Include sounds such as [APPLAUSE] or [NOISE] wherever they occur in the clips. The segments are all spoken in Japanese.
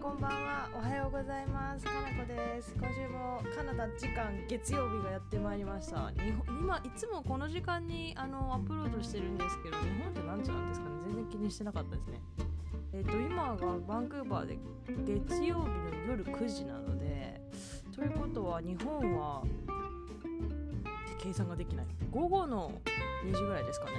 こんばんは。おはようございます。かなこです。今週もカナダ時間月曜日がやってまいりました。日本今いつもこの時間にあのアップロードしてるんですけど日本って何時なんですかね。全然気にしてなかったですね。えっ、と今がバンクーバーで月曜日の夜9時なのでということは日本は計算ができない。午後の2時ぐらいですかね。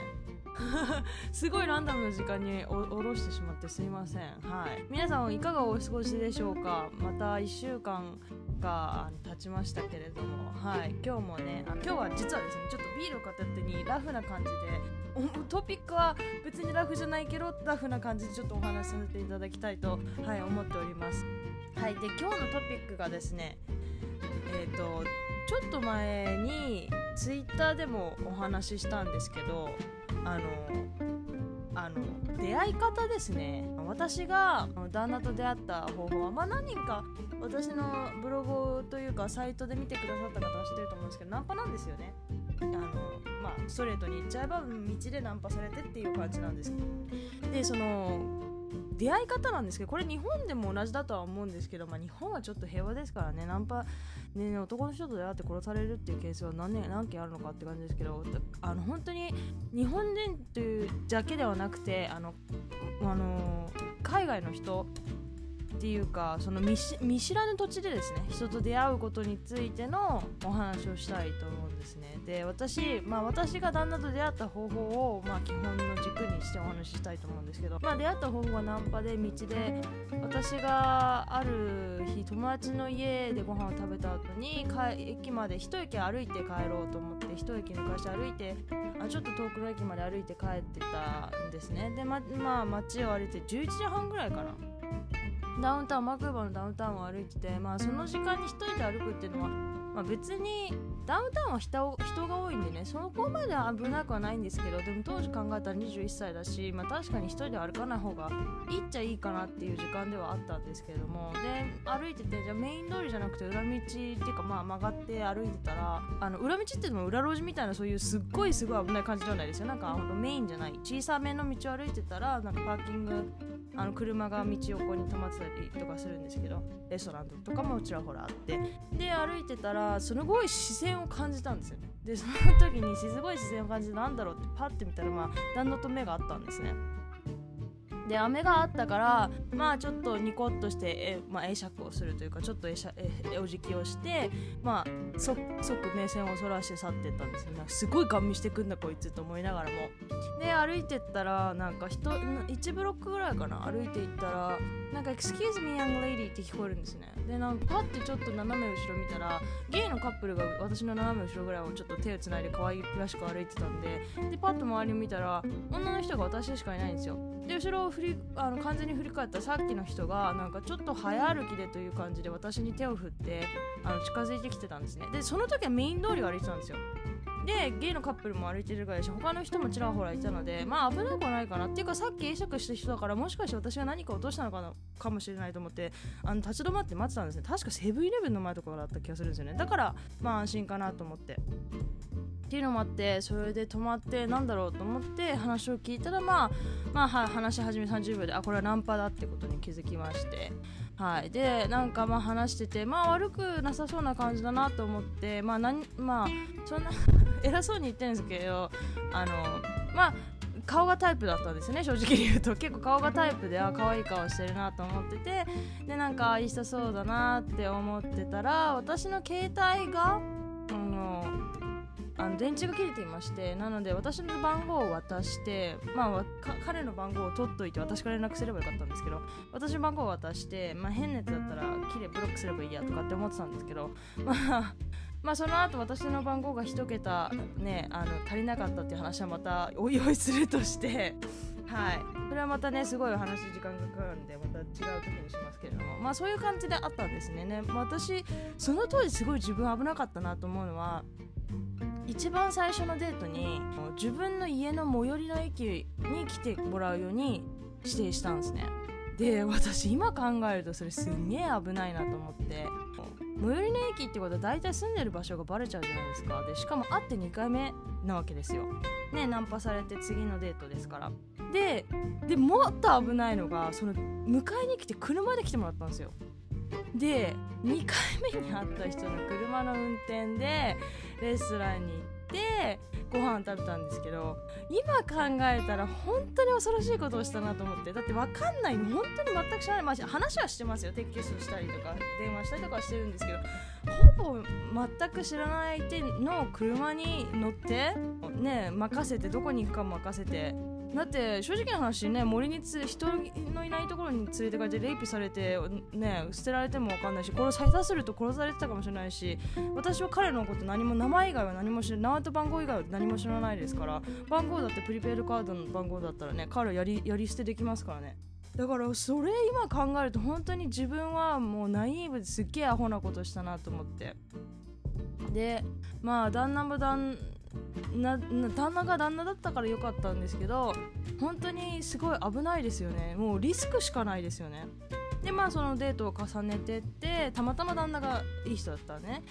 [LAUGHS] すごいランダムな時間にお下ろしてしまってすいません。はい。皆さんいかがお過ごしでしょうか？また1週間が経ちましたけれども。はい。今日もね今日は実はですねちょっとビールを片手にラフな感じでトピックは別にラフじゃないけどラフな感じでちょっとお話しさせていただきたいと、はい、思っております。はい。で今日のトピックがですねえっ、ー、とちょっと前にツイッターでもお話ししたんですけどあのあの出会い方ですね。私が旦那と出会った方法は、まあ、何人か私のブログというかサイトで見てくださった方は知ってると思うんですけどナンパなんですよね。あのまあストレートに言っちゃえば道でナンパされてっていう感じなんですけど。でその出会い方なんですけどこれ日本でも同じだとは思うんですけど、まあ、日本はちょっと平和ですからね。ナンパ、ね、男の人と出会って殺されるっていうケースは何年何件あるのかって感じですけどあの本当に日本人というだけではなくてあのあの海外の人っていうかその見知らぬ土地でですね人と出会うことについてのお話をしたいと思うんですね。で私、まあ、私が旦那と出会った方法を、まあ、基本の軸にしてお話ししたいと思うんですけど、まあ、出会った方法はナンパで道で私がある日友達の家でご飯を食べた後に駅まで一駅歩いて帰ろうと思って一駅抜かして歩いてあちょっと遠くの駅まで歩いて帰ってたんですね。でままあ街を歩いて11時半ぐらいかな。ダウンタウンマクーバのダウンタウンを歩いてて、まあ、その時間に1人で歩くっていうのは、まあ、別にダウンタウンは人人が多いんでねそこまで危なくはないんですけどでも当時考えたら21歳だし、まあ、確かに1人で歩かない方がいいっちゃいいかなっていう時間ではあったんですけれどもで歩いててじゃあメイン通りじゃなくて裏道っていうかまあ曲がって歩いてたらあの裏道っていうのも裏路地みたいなそういうすっごいすごい危ない感じじゃないですよ。なんかほんとメインじゃない。小さめの道を歩いてたらなんかパーキングあの車が道横に止まってたりとかするんですけどレストランとかもちらほらあって。で歩いてたらすごい視線を感じたんですよね。でその時にすごい視線を感じてなんだろうってパッて見たらまあ旦那と目があったんですね。で雨があったからまあちょっとニコッとしてえ、まあ、会釈をするというかちょっとえしゃえお辞儀をしてまあ即目線をそらして去ってったんですよ。なんかすごいガン見してくんだこいつと思いながらも。で歩いてったらなんか人1ブロックぐらいかな。歩いていったらなんか「Excuse me young lady」って聞こえるんですね。でなんかパッてちょっと斜め後ろ見たらゲイのカップルが私の斜め後ろぐらいをちょっと手をつないで可愛らしく歩いてたんででパッと周り見たら女の人が私しかいないんですよ。で後ろを振りあの完全に振り返ったさっきの人がなんかちょっと早歩きでという感じで私に手を振ってあの近づいてきてたんですね。でその時はメイン通りを歩いてたんですよ。でゲイのカップルも歩いてるぐらいし他の人もちらほらいたのでまあ危なくはないかな。っていうかさっき会釈した人だからもしかして私が何か落としたのかなかもしれないと思ってあの立ち止まって待ってたんですね。確かセブンイレブンの前とかだった気がするんですよね。だからまあ安心かなと思って。っていうのもあってそれで止まってなんだろうと思って話を聞いたらまあまあ話し始め30秒であこれはナンパだってことに気づきまして。はい。でなんかまあ話しててまあ悪くなさそうな感じだなと思ってまあ何まあそんな [LAUGHS] 偉そうに言ってるんですけどあのまあ顔がタイプだったんですね正直に言うと。結構顔がタイプであ可愛い顔してるなと思っててでなんかいい人そうだなって思ってたら私の携帯があの電池が切れていましてなので私の番号を渡してまあ彼の番号を取っといて私から連絡すればよかったんですけど私の番号を渡して、まあ、変なやつだったら切れブロックすればいいやとかって思ってたんですけど [LAUGHS] まあまあその後私の番号が1桁ねあの足りなかったっていう話はまたおいおいするとして [LAUGHS] はい。それはまたねすごいお話時間がかかるんでまた違う時にしますけれども。まあそういう感じであったんですね。ね、まあ、私その当時すごい自分危なかったなと思うのは一番最初のデートに自分の家の最寄りの駅に来てもらうように指定したんですね。で私今考えるとそれすんげえ危ないなと思って。最寄りの駅ってことは大体住んでる場所がバレちゃうじゃないですか。でしかも会って2回目なわけですよ。ねナンパされて次のデートですから。ででもっと危ないのがその迎えに来て車で来てもらったんですよ。で2回目に会った人の車の運転でレストランに行ってご飯食べたんですけど今考えたら本当に恐ろしいことをしたなと思ってだって分かんない。の本当に全く知らない、まあ、話はしてますよ。テキストしたりとか電話したりとかはしてるんですけどほぼ全く知らない相手の車に乗ってね任せてどこに行くか任せてだって正直な話ね森につ人のいないところに連れてかれてレイプされてね捨てられても分かんないし殺されたすると殺されてたかもしれないし私は彼のこと何も名前以外は何も知らない名前と番号以外は何も知らないですから番号だってプリペイドカードの番号だったらね彼やりやり捨てできますからね。だからそれ今考えると本当に自分はもうナイーブですっげえアホなことしたなと思って。でまあ旦那も旦な旦那が旦那だったから良かったんですけど本当にすごい危ないですよね。もうリスクしかないですよね。でまあそのデートを重ねてってたまたま旦那がいい人だったね。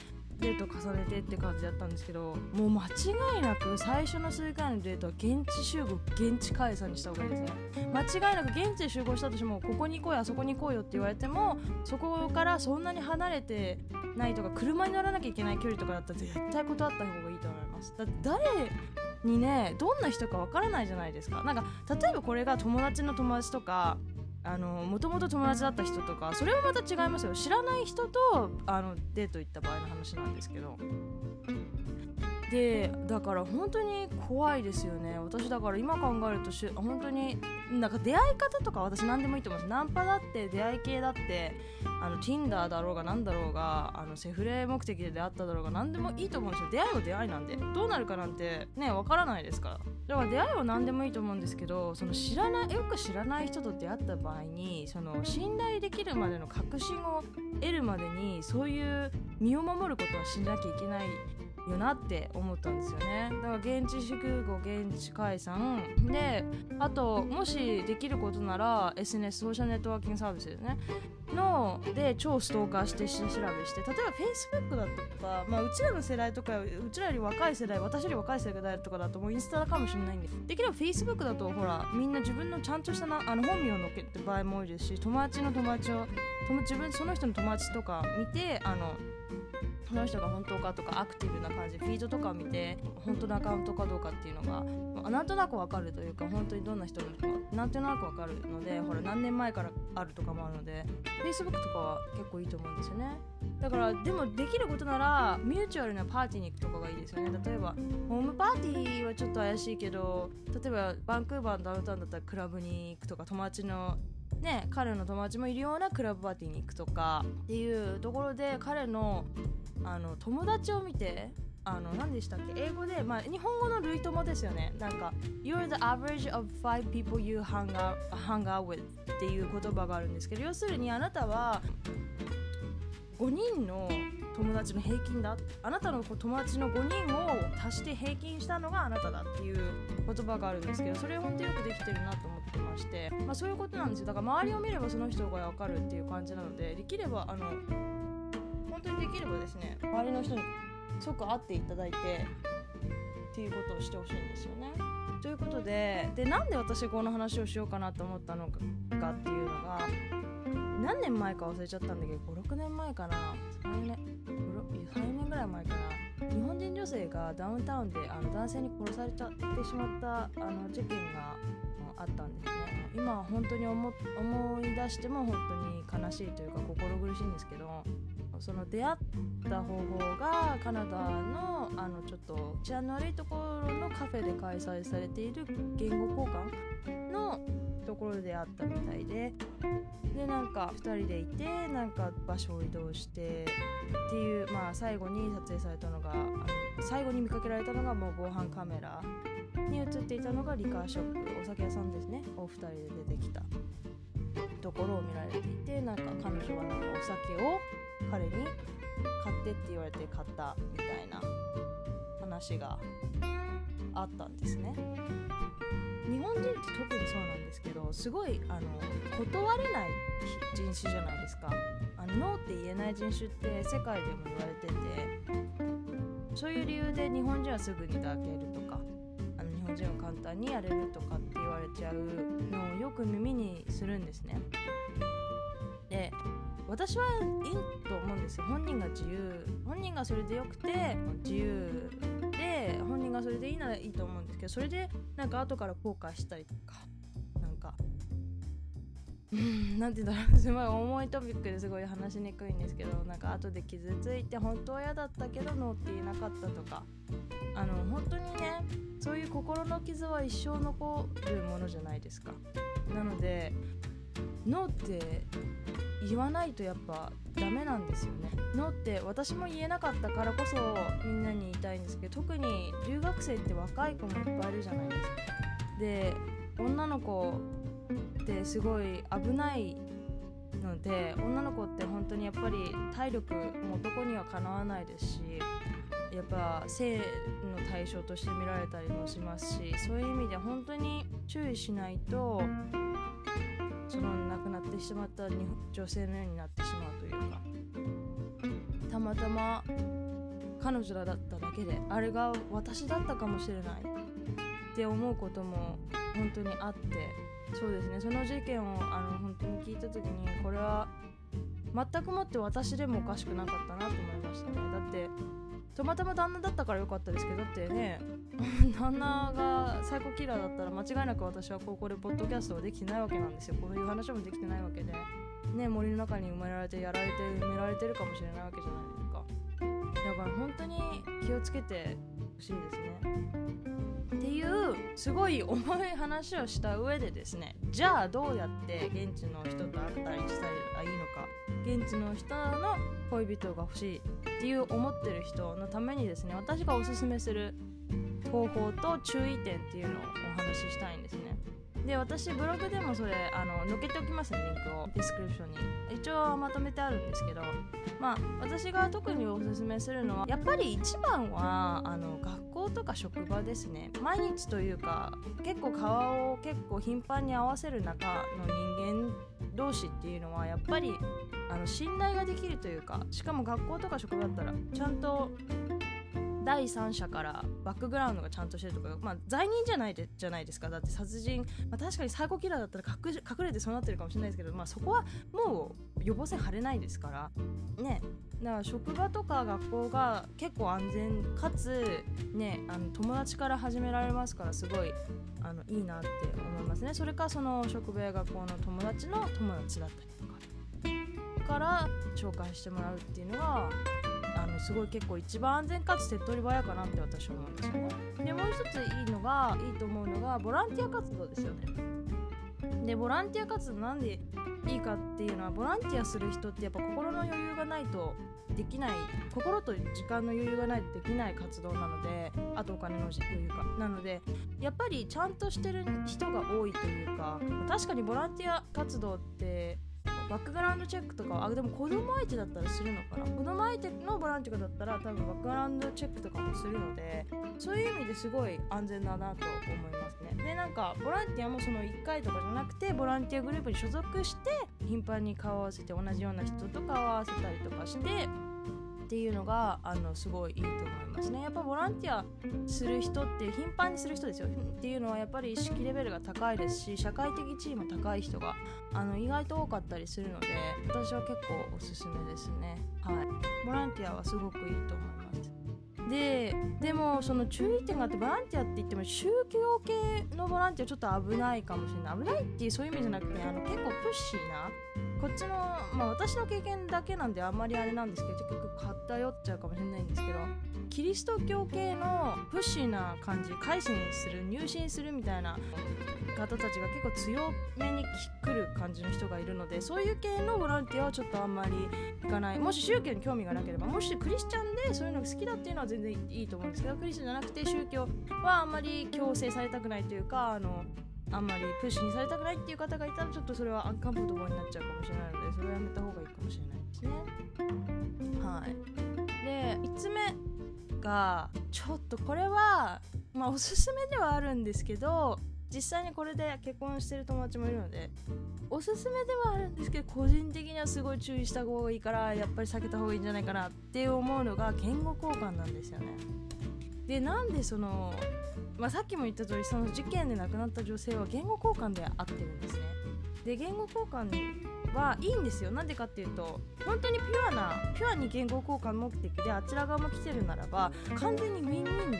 デート重ねてって感じだったんですけどもう間違いなく最初の数回のデートは現地集合現地解散にした方がいいですね。間違いなく現地で集合したとしてもここに来いあそこに来いよって言われてもそこからそんなに離れてないとか車に乗らなきゃいけない距離とかだったら絶対断った方がいいとます。だって誰にねどんな人かわからないじゃないですか。なんか例えばこれが友達の友達とかあのもともと友達だった人とかそれはまた違いますよ。知らない人とあのデート行った場合の話なんですけど。でだから本当に怖いですよね。私だから今考えるとし本当になんか出会い方とか私何でもいいと思います。ナンパだって出会い系だってあの Tinder だろうが何だろうがあのセフレ目的で出会っただろうが何でもいいと思うんですよ。出会いは出会いなんで。どうなるかなんてねわからないですから。だから出会いは何でもいいと思うんですけどその知らないよく知らない人と出会った場合にその信頼できるまでの確信を得るまでにそういう身を守ることはしなきゃいけないよなって思ったんですよね。だから現地集合現地解散。であともしできることなら SNS ソーシャルネットワーキングサービスですね。ので超ストーカーして調べして。例えば Facebook だとか、まあ、うちらの世代とかうちらより若い世代私より若い世代とかだともうインスタかもしれないんでできれば Facebook だとほらみんな自分のちゃんとしたなあの本名を載っけて場合も多いですし友達の友達を自分その人の友達とか見てあのこの人が本当かとかアクティブな感じフィードとかを見て本当のアカウントかどうかっていうのがなんとなくわかるというか本当にどんな人なのかなんとなくわかるのでほら何年前からあるとかもあるので Facebook とかは結構いいと思うんですよね。だからでもできることならミューチュアルなパーティーに行くとかがいいですよね。例えばホームパーティーはちょっと怪しいけど例えばバンクーバーのダウンタウンだったらクラブに行くとか友達のね、彼の友達もいるようなクラブパーティーに行くとかっていうところで彼のあの友達を見てあの何でしたっけ英語で、まあ、日本語の類友ですよね。なんか You're the average of five people you hang out, hang out with っていう言葉があるんですけど要するにあなたは5人の友達の平均だ。あなたの友達の5人を足して平均したのがあなただっていう言葉があるんですけどそれ本当よくできてるなとってまして、まあ、そういうことなんですよ。だから周りを見ればその人が分かるっていう感じなのでできればあの本当にできればですね周りの人に即会っていただいてっていうことをしてほしいんですよね。ということででなんで私この話をしようかなと思ったのかっていうのが何年前か忘れちゃったんだけど56年前かな。3年 ,3 年ぐらい前かな。日本人女性がダウンタウンであの男性に殺されちゃってしまったあの事件があったんですね。今本当に思い出しても本当に悲しいというか心苦しいんですけどその出会った方法がカナダのあのちょっと治安の悪いところのカフェで開催されている言語交換のところで出会ったみたいで。でなんか2人でいてなんか場所を移動してっていうまあ最後に撮影されたのがあの最後に見かけられたのがもう防犯カメラに映っていたのがリカーショップお酒屋さんですね。お二人で出てきたところを見られていてなんか彼女はなんかお酒を彼に買ってって言われて買ったみたいな話があったんですね。日本人って特にそうなんですけどすごいあの断れない人種じゃないですか。あのノーって言えない人種って世界でも言われててそういう理由で日本人はすぐに抱けるとかあの日本人は簡単にやれるとかって言われちゃうのをよく耳にするんですね。で私はいいと思うんですよ。本人が自由。本人がそれでよくて自由で本人がそれでいいならいいと思うんですけどそれでなんか後から後悔したりとか。うんなんて言うんだろうすごい重いトピックですごい話しにくいんですけどなんか後で傷ついて本当は嫌だったけどノーって言えなかったとかあの本当にねそういう心の傷は一生残るものじゃないですかなのでノーって言わないとやっぱダメなんですよね。ノーって私も言えなかったからこそみんなに言いたいんですけど特に留学生って若い子もいっぱいいるじゃないですか。で女の子ってすごい危ないので女の子って本当にやっぱり体力も男にはかなわないですしやっぱ性の対象として見られたりもしますしそういう意味で本当に注意しないとその亡くなってしまった女性のようになってしまうというかたまたま彼女らだっただけであれが私だったかもしれないって思うことも本当にあってそうですね。その事件をあの本当に聞いた時にこれは全くもって私でもおかしくなかったなと思いましたね。だってたまたま旦那だったから良かったですけどだってね [LAUGHS] 旦那がサイコキラーだったら間違いなく私はここでポッドキャストができてないわけなんですよ。こういう話もできてないわけで。ね森の中に埋められてやられて埋められてるかもしれないわけじゃないですか。だから本当に気をつけてほしいですね。っていうすごい重い話をした上でですねじゃあどうやって現地の人と会ったりしたらいいのか現地の人の恋人が欲しいっていう思ってる人のためにですね私がおすすめする方法と注意点っていうのをお話ししたいんですね。で私ブログでもそれあの載っけておきますねリンクを。ディスクリプションに。一応まとめてあるんですけどまあ私が特におすすめするのはやっぱり一番はあの学校とか職場ですね。毎日というか結構顔を結構頻繁に合わせる中の人間同士っていうのはやっぱりあの信頼ができるというかしかも学校とか職場だったらちゃんと第三者からバックグラウンドがちゃんとしてるとか、まあ、罪人じゃないでじゃないですか。だって殺人、まあ、確かにサイコキラーだったら隠れてそうなってるかもしれないですけど、まあ、そこはもう予防線張れないですから。ね。だから職場とか学校が結構安全かつねあの友達から始められますからすごいあのいいなって思いますね。それかその職場や学校の友達の友達だったりとかから紹介してもらうっていうのがすごい結構一番安全かつ手っ取り早かなって私は思うんですよね。でもう一ついいのがいいと思うのがボランティア活動ですよね。でボランティア活動なんでいいかっていうのはボランティアする人ってやっぱ心の余裕がないとできない心と時間の余裕がないとできない活動なのであとお金の余裕かなのでやっぱりちゃんとしてる人が多いというか確かにボランティア活動ってバックグラウンドチェックとかあでも子供相手だったらするのかな。子供相手のボランティアだったら多分バックグラウンドチェックとかもするのでそういう意味ですごい安全だなと思いますね。でなんかボランティアもその1回とかじゃなくてボランティアグループに所属して頻繁に顔を合わせて同じような人と顔を合わせたりとかしてっていうのがあのすごいいいと思いますね。やっぱボランティアする人って頻繁にする人ですよ。っていうのはやっぱり意識レベルが高いですし社会的地位も高い人があの意外と多かったりするので私は結構おすすめですね。はい。ボランティアはすごくいいと思います。ででもその注意点があってボランティアって言っても宗教系のボランティアちょっと危ないかもしれない。危ないっていうそういう意味じゃなくてあの結構プッシーなこっちのまあ私の経験だけなんであんまりあれなんですけど結局偏っちゃうかもしれないんですけどキリスト教系のプッシーな感じ改心する入信するみたいな方たちが結構強めに来る感じの人がいるのでそういう系のボランティアはちょっとあんまりいかない。もし宗教に興味がなければもしクリスチャンでそういうのが好きだっていうのは全然いいと思うんですけどクリスチャンじゃなくて宗教はあんまり強制されたくないというかあのあんまりプッシュにされたくないっていう方がいたらちょっとそれはアンカンフォトボーになっちゃうかもしれないのでそれはやめた方がいいかもしれないですね。はい。で5つ目がちょっとこれはまあおすすめではあるんですけど実際にこれで結婚してる友達もいるのでおすすめではあるんですけど個人的にはすごい注意した方がいいからやっぱり避けた方がいいんじゃないかなって思うのが言語交換なんですよねでなんでその、まあ、さっきも言った通りその事件で亡くなった女性は言語交換で会ってるんですね。で言語交換はいいんですよ。なんでかっていうと本当にピュアなピュアに言語交換目的であちら側も来てるならば完全にウィンウィンの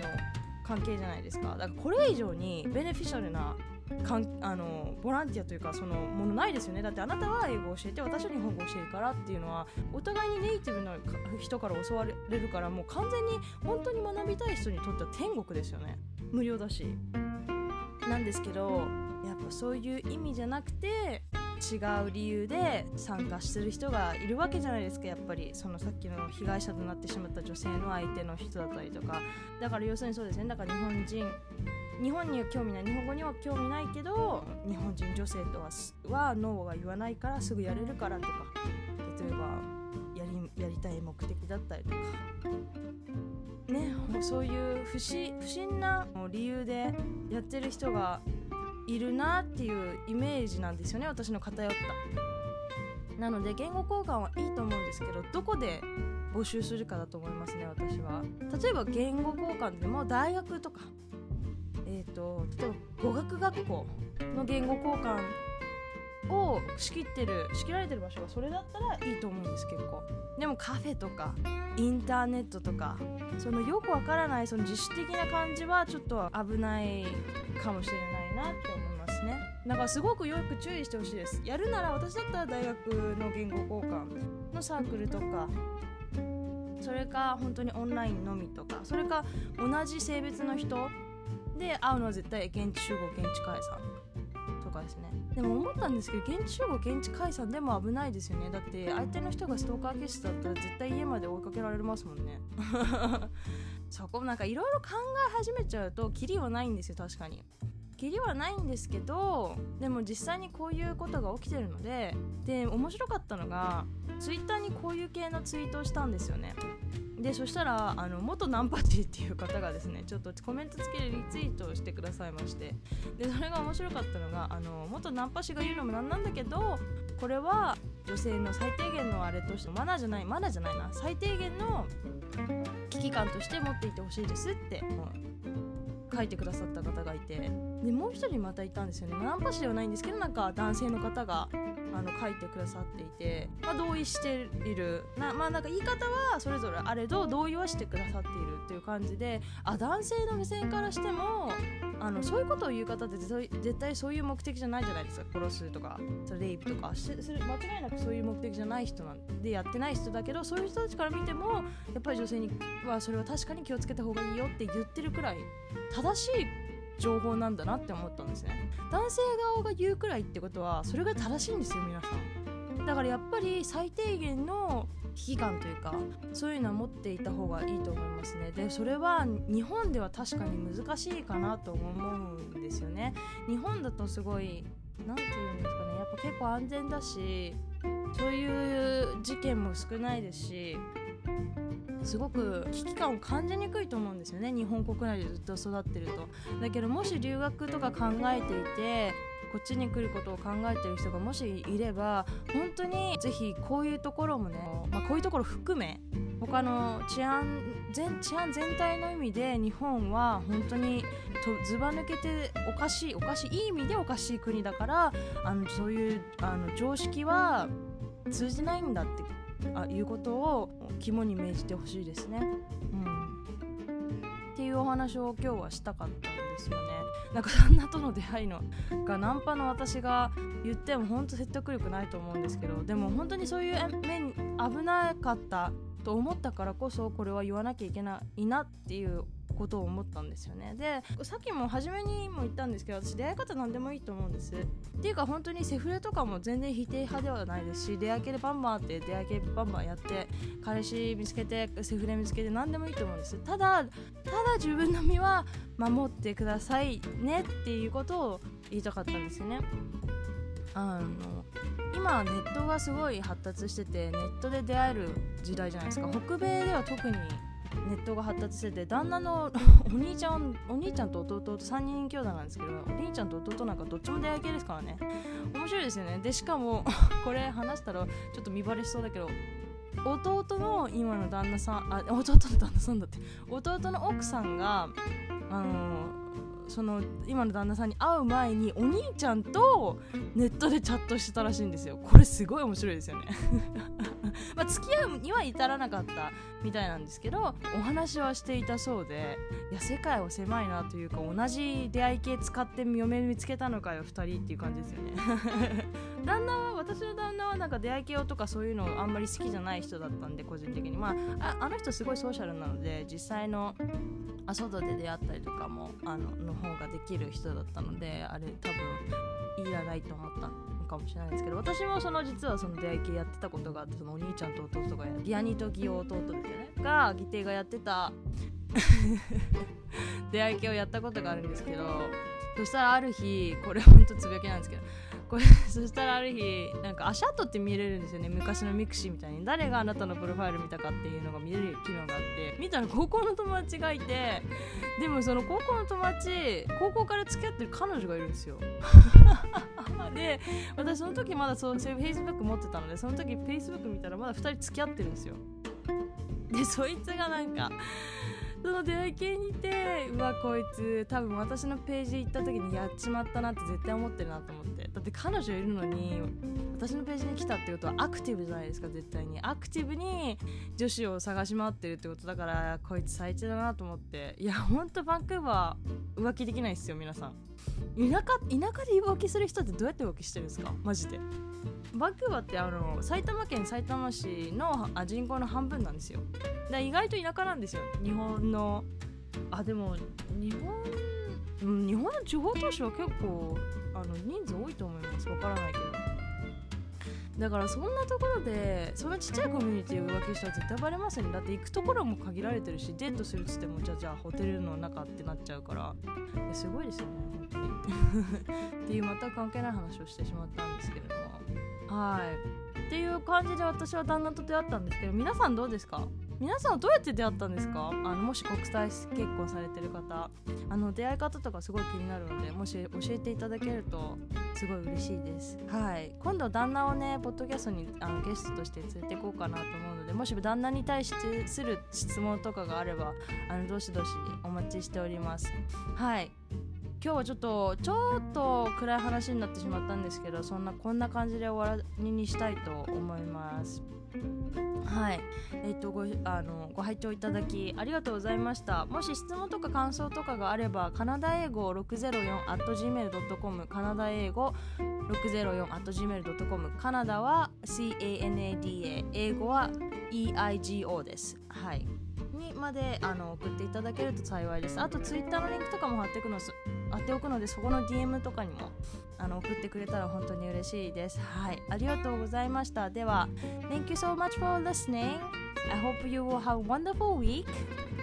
関係じゃないですか。だからこれ以上にベネフィシャルなかんあのボランティアというかそのものないですよね。だってあなたは英語を教えて私は日本語を教えるからっていうのはお互いにネイティブの人から教われるからもう完全に本当に学びたい人にとっては天国ですよね。無料だし。なんですけどやっぱそういう意味じゃなくて違う理由で参加してる人がいるわけじゃないですかやっぱり。そのさっきの被害者となってしまった女性の相手の人だったりとか。だから要するにそうですね。だから日本人日本には興味ない日本語には興味ないけど日本人女性とははノーが言わないからすぐやれるからとか例えばやりやりたい目的だったりとか。ねもうそういう不審不審な理由でやってる人がいるなっていうイメージなんですよね私の偏った。なので言語交換はいいと思うんですけどどこで募集するかだと思いますね私は。例えば言語交換でも大学とかえ、ー、と例えば語学学校の言語交換を仕切ってる仕切られてる場所がそれだったらいいと思うんです結構。でもカフェとかインターネットとかそのよくわからないその自主的な感じはちょっと危ないかもしれないなって思いますね。だからすごくよく注意してほしいです。やるなら私だったら大学の言語交換のサークルとかそれか本当にオンラインのみとかそれか同じ性別の人で会うのは絶対現地集合現地解散とかですね。でも思ったんですけど現地集合現地解散でも危ないですよね。だって相手の人がストーカー気質だったら絶対家まで追いかけられますもんね。[LAUGHS] そこなんかいろいろ考え始めちゃうとキリはないんですよ確かに。キリはないんですけどでも実際にこういうことが起きてるのでで面白かったのがツイッターにこういう系のツイートをしたんですよね。でそしたらあの元ナンパチっていう方がですねちょっとコメント付きでリツイートをしてくださいまして。でそれが面白かったのがあの元ナンパ師が言うのもなんなんだけどこれは女性の最低限のあれとしてマナーじゃないマナーじゃないな最低限の危機感として持っていてほしいですって、書いてくださった方がいて。でもう一人またいたんですよね。ナンパ師ではないんですけどなんか男性の方があの書いてくださっていて、まあ、同意している。なまあなんか言い方はそれぞれあれど同意はしてくださっているっていう感じで。あ男性の目線からしてもあのそういうことを言う方って絶対そういう目的じゃないじゃないですか。殺すとかそれレイプとか。それ間違いなくそういう目的じゃない人なんでやってない人だけどそういう人たちから見てもやっぱり女性にはそれは確かに気をつけた方がいいよって言ってるくらい正しい情報なんだなって思ったんですね。男性側が言うくらいってことはそれが正しいんですよ皆さん。だからやっぱり最低限の危機感というかそういうのは持っていた方がいいと思いますね。でそれは日本では確かに難しいかなと思うんですよね。日本だとすごい何て言うんですかね。やっぱ結構安全だしそういう事件も少ないですしすごく危機感を感じにくいと思うんですよね。日本国内でずっと育ってると。だけどもし留学とか考えていてこっちに来ることを考えてる人がもしいれば本当にぜひこういうところもね、まあ、こういうところ含め他の治安全治安全体の意味で日本は本当にずば抜けておかしいおかしいいい意味でおかしい国だからあのそういうあの常識は通じないんだってあいうことを肝に銘じてほしいですね。うんっていうお話を今日はしたかったんですよね。なんか旦那との出会いのがナンパの私が言っても本当説得力ないと思うんですけどでも本当にそういう面危なかったと思ったからこそこれは言わなきゃいけないなっていうことを思ったんですよね。でさっきも初めにも言ったんですけど私出会い方何でもいいと思うんです。っていうか本当にセフレとかも全然否定派ではないですし出会い系でバンバンって出会い系バンバンやって彼氏見つけてセフレ見つけて何でもいいと思うんです。ただただ自分の身は守ってくださいねっていうことを言いたかったんですよね。あの今ネットがすごい発達しててネットで出会える時代じゃないですか。北米では特にネットが発達してて旦那の [LAUGHS] お兄ちゃんお兄ちゃんと弟と3人兄弟なんですけどお兄ちゃんと弟なんかどっちも出会い系ですからね。面白いですよね。でしかも [LAUGHS] これ話したらちょっと見バレしそうだけど弟の今の旦那さんあ弟の旦那さんだって弟の奥さんがあのその今の旦那さんに会う前にお兄ちゃんとネットでチャットしてたらしいんですよ。これすごい面白いですよね。[LAUGHS] まあ付き合うには至らなかったみたいなんですけどお話はしていたそうでいや世界は狭いなというか同じ出会い系使って嫁見つけたのかよ2人っていう感じですよね。[LAUGHS] 旦那は私の旦那はなんか出会い系とかそういうのあんまり好きじゃない人だったんで個人的に。まああの人すごいソーシャルなので実際のあ外で出会ったりとかもあのの方ができる人だったのであれ多分いらないと思った。かもしれないですけど私もその実はその出会い系やってたことがあってそのお兄ちゃんと弟がギアニとギオ弟ですよねが義弟がやってた [LAUGHS] 出会い系をやったことがあるんですけどそしたらある日これほんとつぶやきなんですけどこれそしたらある日なんか足跡って見れるんですよね。昔の mixi みたいに。誰があなたのプロファイル見たかっていうのが見れる機能があって。見たら高校の友達がいてでもその高校の友達高校から付き合ってる彼女がいるんですよ。[LAUGHS] で私その時まだそうそういう Facebook 持ってたのでその時 Facebook 見たらまだ2人付き合ってるんですよ。でそいつがなんかその出会い系にてうわこいつ多分私のページ行った時にやっちまったなって絶対思ってるなと思って。だって彼女いるのに私のページに来たってことはアクティブじゃないですか絶対に。アクティブに女子を探し回ってるってことだからこいつ最低だなと思って。いやほんとバンクーバー浮気できないっすよ皆さん。田舎田舎で浮気する人ってどうやって浮気してるんですか？マジで。バクバってあの埼玉県さいたま市のあ人口の半分なんですよ。で意外と田舎なんですよ。日本のあでも日本日本の地方都市は結構あの人数多いと思います。わからないけど。だからそんなところでそのちっちゃいコミュニティを浮気したら絶対バレますよねだって行くところも限られてるしデートするっつってもじゃあじゃあホテルの中ってなっちゃうから。すごいですよね本当に。[LAUGHS] っていう全く関係ない話をしてしまったんですけれども。はい。っていう感じで私は旦那と出会ったんですけど皆さんどうですか？皆さんどうやって出会ったんですか？あのもし国際結婚されてる方あの出会い方とかすごい気になるのでもし教えていただけるとすごい嬉しいです。はい。今度旦那をねポッドキャストにあのゲストとして連れていこうかなと思うのでもし旦那に対してする質問とかがあればあのどしどしお待ちしております。はい。今日はちょっとちょっと暗い話になってしまったんですけどそんなこんな感じで終わりにしたいと思いますはい、えっ、とごあのご拝聴いただきありがとうございました。もし質問とか感想とかがあれば、カナダ英語604 at gmail.com、カナダ英語604 at gmail.com、カナダは CANADA、英語は EIGO です。はい。にまであの送っていただけると幸いです。あとツイッターのリンクとかも貼っておくの貼っておくのでそこの DM とかにもあの送ってくれたら本当に嬉しいです。はい、ありがとうございました。では、Thank you so much for listening. I hope you will have a wonderful week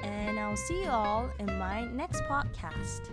and I'll see you all in my next podcast.